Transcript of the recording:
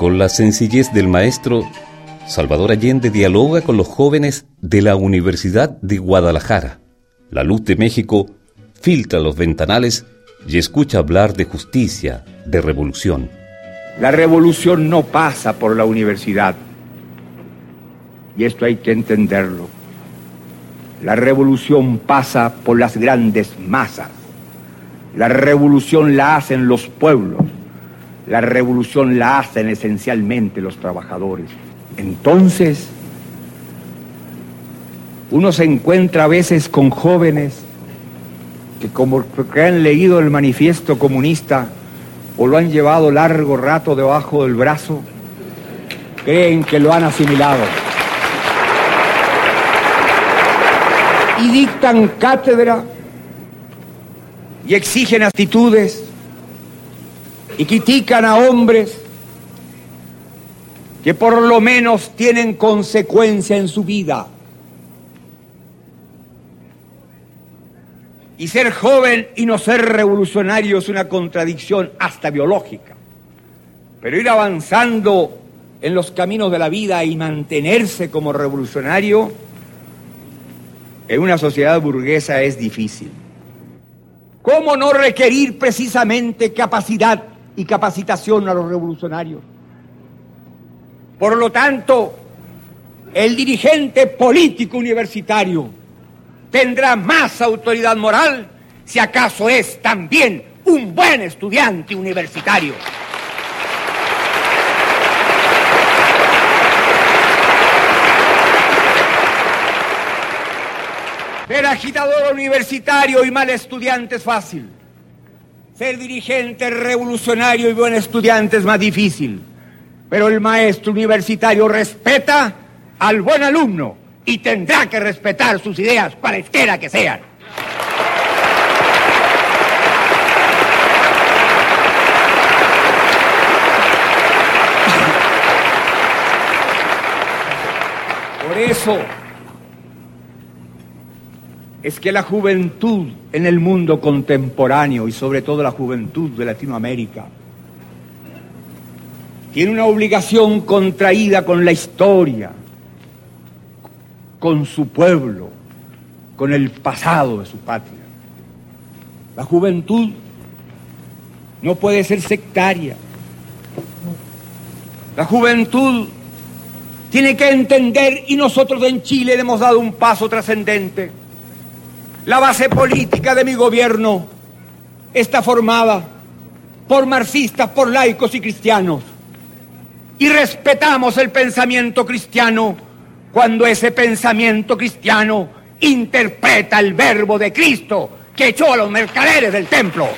Con la sencillez del maestro, Salvador Allende dialoga con los jóvenes de la Universidad de Guadalajara. La luz de México filtra los ventanales y escucha hablar de justicia, de revolución. La revolución no pasa por la universidad. Y esto hay que entenderlo. La revolución pasa por las grandes masas. La revolución la hacen los pueblos. La revolución la hacen esencialmente los trabajadores. Entonces, uno se encuentra a veces con jóvenes que como que han leído el manifiesto comunista o lo han llevado largo rato debajo del brazo, creen que lo han asimilado. Y dictan cátedra y exigen actitudes y critican a hombres que por lo menos tienen consecuencia en su vida. Y ser joven y no ser revolucionario es una contradicción hasta biológica. Pero ir avanzando en los caminos de la vida y mantenerse como revolucionario en una sociedad burguesa es difícil. ¿Cómo no requerir precisamente capacidad y capacitación a los revolucionarios? Por lo tanto, el dirigente político universitario tendrá más autoridad moral si acaso es también un buen estudiante universitario. Ser agitador universitario y mal estudiante es fácil. Ser dirigente revolucionario y buen estudiante es más difícil. Pero el maestro universitario respeta al buen alumno y tendrá que respetar sus ideas, cualesquiera que sean. Por eso es que la juventud en el mundo contemporáneo y sobre todo la juventud de Latinoamérica tiene una obligación contraída con la historia, con su pueblo, con el pasado de su patria. La juventud no puede ser sectaria. La juventud tiene que entender, y nosotros en Chile le hemos dado un paso trascendente. La base política de mi gobierno está formada por marxistas, por laicos y cristianos y respetamos el pensamiento cristiano cuando ese pensamiento cristiano interpreta el verbo de Cristo que echó a los mercaderes del templo.